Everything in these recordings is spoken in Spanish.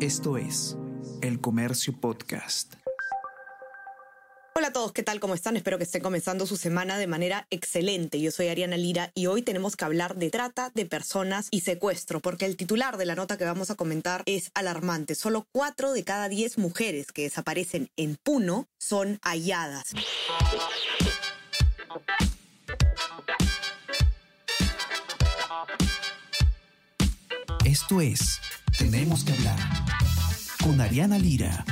Esto es El Comercio Podcast. Hola a todos, ¿qué tal? ¿Cómo están? Espero que estén comenzando su semana de manera excelente. Yo soy Ariana Lira y hoy tenemos que hablar de trata de personas y secuestro, porque el titular de la nota que vamos a comentar es alarmante. Solo 4 de cada 10 mujeres que desaparecen en Puno son halladas. Esto es Tenemos que hablar con Ariana Lira.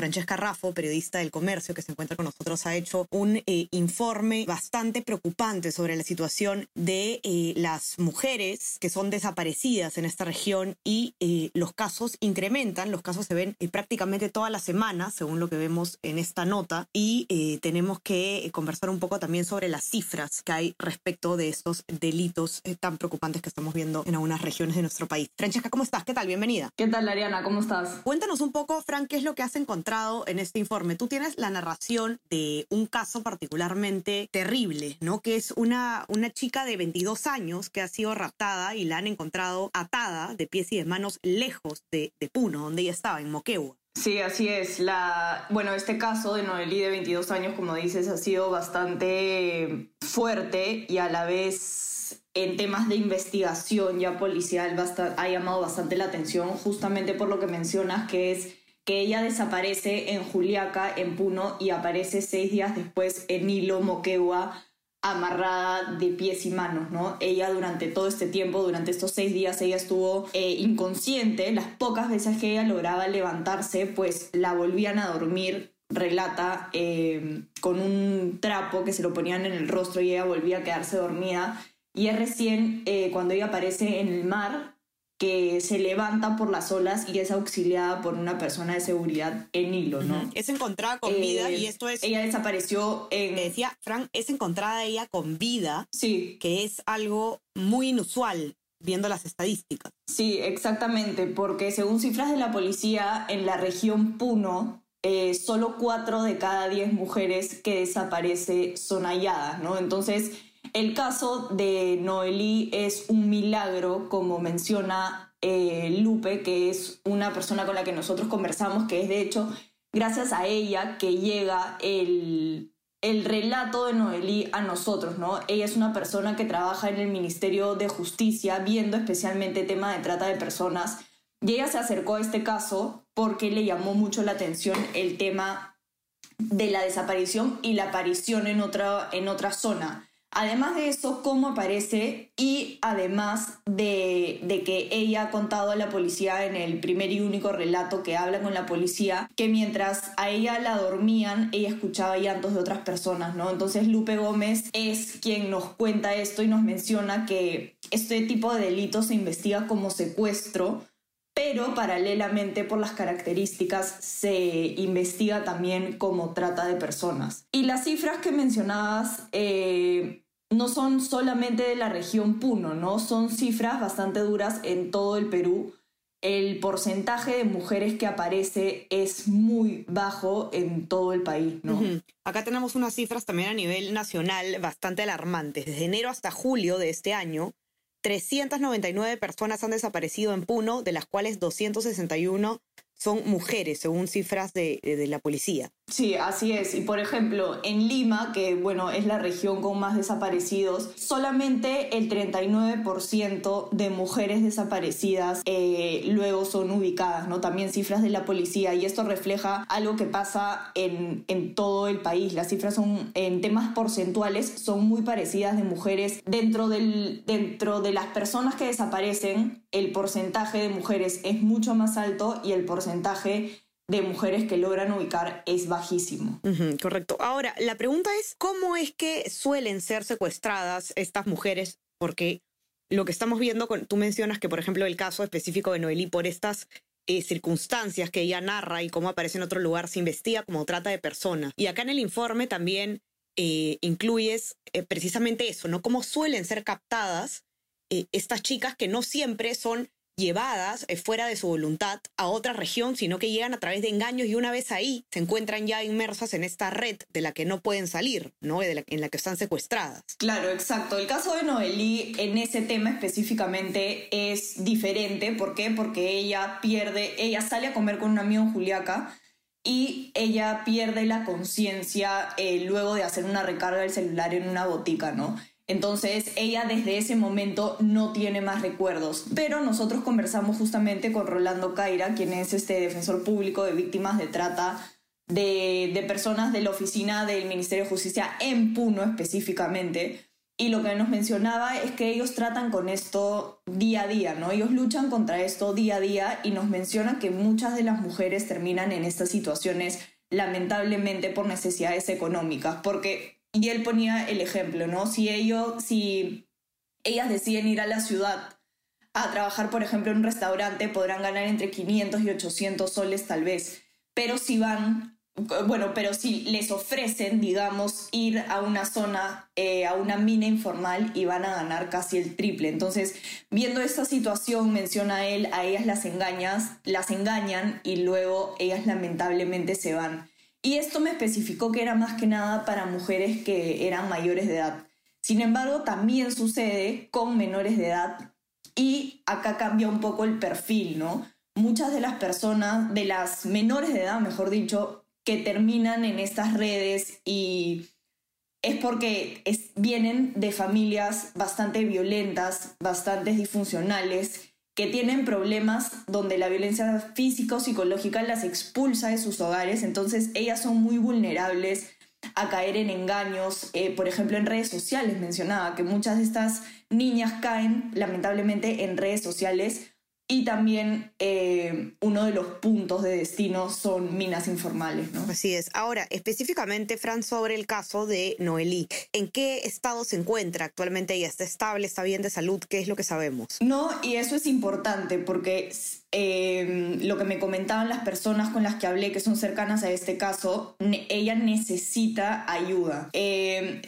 Francesca Raffo, periodista del comercio que se encuentra con nosotros, ha hecho un eh, informe bastante preocupante sobre la situación de eh, las mujeres que son desaparecidas en esta región y eh, los casos incrementan, los casos se ven prácticamente todas las semanas, según lo que vemos en esta nota, y tenemos que conversar un poco también sobre las cifras que hay respecto de estos delitos tan preocupantes que estamos viendo en algunas regiones de nuestro país. Francesca, ¿cómo estás? ¿Qué tal? Bienvenida. ¿Qué tal, Ariana? ¿Cómo estás? Cuéntanos un poco, Fran, qué es lo que has encontrado en este informe. Tú tienes la narración de un caso particularmente terrible, ¿no? Que es una, una chica de 22 años que ha sido raptada y la han encontrado atada de pies y de manos lejos de, Puno, donde ella estaba, en Moquegua. Sí, así es. La, bueno, este caso de Noelí de 22 años, como dices, ha sido bastante fuerte y a la vez en temas de investigación ya policial ha llamado bastante la atención justamente por lo que mencionas, que es que ella desaparece en Juliaca, en Puno, y aparece seis días después en Hilo, Moquegua, amarrada de pies y manos, ¿no? Ella durante todo este tiempo, durante estos seis días, ella estuvo eh, inconsciente. Las pocas veces que ella lograba levantarse, pues la volvían a dormir, relata, eh, con un trapo que se lo ponían en el rostro y ella volvía a quedarse dormida. Y es recién eh, cuando ella aparece en el mar, que se levanta por las olas y es auxiliada por una persona de seguridad en hilo, ¿no? Es encontrada con vida y eh, esto es... Ella desapareció en... Me decía, Frank, es encontrada ella con vida. Sí. Que es algo muy inusual viendo las estadísticas. Sí, exactamente, porque según cifras de la policía, en la región Puno, eh, solo cuatro de cada diez mujeres que desaparece son halladas, ¿no? Entonces el caso de Noelí es un milagro, como menciona eh, Lupe, que es una persona con la que nosotros conversamos, que es de hecho gracias a ella que llega el, el relato de Noelí a nosotros, ¿no? Ella es una persona que trabaja en el Ministerio de Justicia viendo especialmente tema de trata de personas y ella se acercó a este caso porque le llamó mucho la atención el tema de la desaparición y la aparición en otra, en otra zona. Además de eso, cómo aparece y además de, que ella ha contado a la policía en el primer y único relato que habla con la policía, que mientras a ella la dormían, ella escuchaba llantos de otras personas, ¿no? Entonces Lupe Gómez es quien nos cuenta esto y nos menciona que este tipo de delito se investiga como secuestro, pero paralelamente por las características se investiga también como trata de personas. Y las cifras que mencionabas eh, no son solamente de la región Puno, ¿no? Son cifras bastante duras en todo el Perú. El porcentaje de mujeres que aparece es muy bajo en todo el país, ¿no? Acá tenemos unas cifras también a nivel nacional bastante alarmantes. Desde enero hasta julio de este año, 399 personas han desaparecido en Puno, de las cuales 261 son mujeres, según cifras de, de la policía. Sí, así es. Y por ejemplo, en Lima, que bueno, es la región con más desaparecidos, solamente el 39% de mujeres desaparecidas eh, luego son ubicadas, ¿no? También cifras de la policía. Y esto refleja algo que pasa en, en todo el país. Las cifras son, en temas porcentuales, son muy parecidas de mujeres. Dentro, del, dentro de las personas que desaparecen, el porcentaje de mujeres es mucho más alto y el porcentaje de mujeres que logran ubicar es bajísimo. correcto. Ahora, la pregunta es, ¿cómo es que suelen ser secuestradas estas mujeres? Porque lo que estamos viendo, tú mencionas que, por ejemplo, el caso específico de Noelí, por estas eh, circunstancias que ella narra y cómo aparece en otro lugar, se investiga como trata de persona. Y acá en el informe también eh, incluyes eh, precisamente eso, ¿no? Cómo suelen ser captadas estas chicas que no siempre son llevadas eh, fuera de su voluntad a otra región, sino que llegan a través de engaños y una vez ahí se encuentran ya inmersas en esta red de la que no pueden salir, ¿no? En la que están secuestradas. Claro, exacto. El caso de Noelí en ese tema específicamente es diferente. ¿Por qué? Porque ella pierde, ella sale a comer con un amigo en Juliaca y ella pierde la conciencia eh, luego de hacer una recarga del celular en una botica, ¿no? Entonces ella desde ese momento no tiene más recuerdos. Pero nosotros conversamos justamente con Rolando Caira, quien es este defensor público de víctimas de trata de, de personas de la oficina del Ministerio de Justicia en Puno específicamente. Y lo que nos mencionaba es que ellos tratan con esto día a día, ¿no? Ellos luchan contra esto día a día y nos mencionan que muchas de las mujeres terminan en estas situaciones lamentablemente por necesidades económicas, porque, y él ponía el ejemplo, ¿no? Si ellos, si ellas deciden ir a la ciudad a trabajar, por ejemplo, en un restaurante, podrán ganar entre 500 y 800 soles tal vez, pero si van bueno, pero si les ofrecen, digamos, ir a una zona, eh, a una mina informal y van a ganar casi el triple. Entonces, viendo esta situación, menciona él, a ellas las engañas, las engañan y luego ellas lamentablemente se van. Y esto me especificó que era más que nada para mujeres que eran mayores de edad. Sin embargo, también sucede con menores de edad y acá cambia un poco el perfil, ¿no? Muchas de las personas, de las menores de edad, mejor dicho, que terminan en estas redes y es porque vienen de familias bastante violentas, bastante disfuncionales, que tienen problemas donde la violencia física o psicológica las expulsa de sus hogares, entonces ellas son muy vulnerables a caer en engaños, eh, por ejemplo en redes sociales mencionaba que muchas de estas niñas caen lamentablemente en redes sociales y también eh, uno de los puntos de destino son minas informales, ¿no? Así es. Ahora, específicamente, Fran, sobre el caso de Noelí, ¿en qué estado se encuentra actualmente ella? ¿Está estable? ¿Está bien de salud? ¿Qué es lo que sabemos? No, y eso es importante porque eh, lo que me comentaban las personas con las que hablé que son cercanas a este caso, ella necesita ayuda. Eh,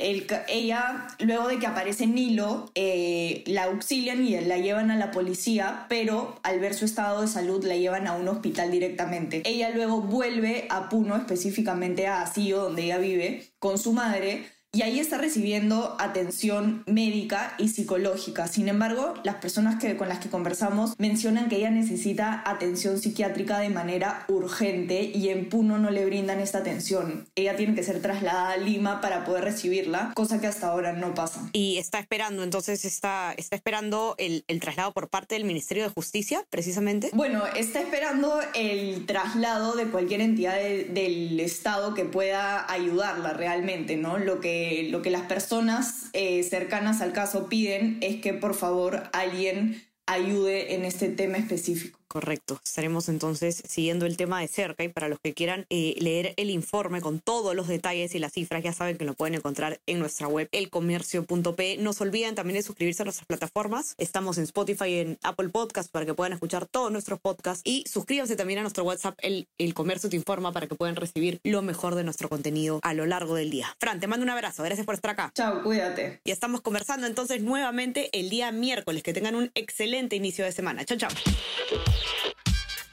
ella, luego de que aparece Nilo, eh, la auxilian y la llevan a la policía, pero al ver su estado de salud la llevan a un hospital directamente. Ella luego vuelve a Puno, específicamente a Asío, donde ella vive, con su madre y ahí está recibiendo atención médica y psicológica. Sin embargo, las personas que, con las que conversamos mencionan que ella necesita atención psiquiátrica de manera urgente y en Puno no le brindan esta atención. Ella tiene que ser trasladada a Lima para poder recibirla, cosa que hasta ahora no pasa. Y está esperando, entonces está, está esperando el, el traslado por parte del Ministerio de Justicia, precisamente. Bueno, está esperando el traslado de cualquier entidad del Estado que pueda ayudarla realmente, ¿no? Lo que lo que las personas eh, cercanas al caso piden es que por favor alguien ayude en este tema específico. Correcto. Estaremos entonces siguiendo el tema de cerca y para los que quieran eh, leer el informe con todos los detalles y las cifras, ya saben que lo pueden encontrar en nuestra web elcomercio.p. No se olviden también de suscribirse a nuestras plataformas. Estamos en Spotify y en Apple Podcast para que puedan escuchar todos nuestros podcasts y suscríbanse también a nuestro WhatsApp el, el Comercio Te Informa para que puedan recibir lo mejor de nuestro contenido a lo largo del día. Fran, te mando un abrazo. Gracias por estar acá. Chao, cuídate. Y estamos conversando entonces nuevamente el día miércoles. Que tengan un excelente inicio de semana. Chao, chao.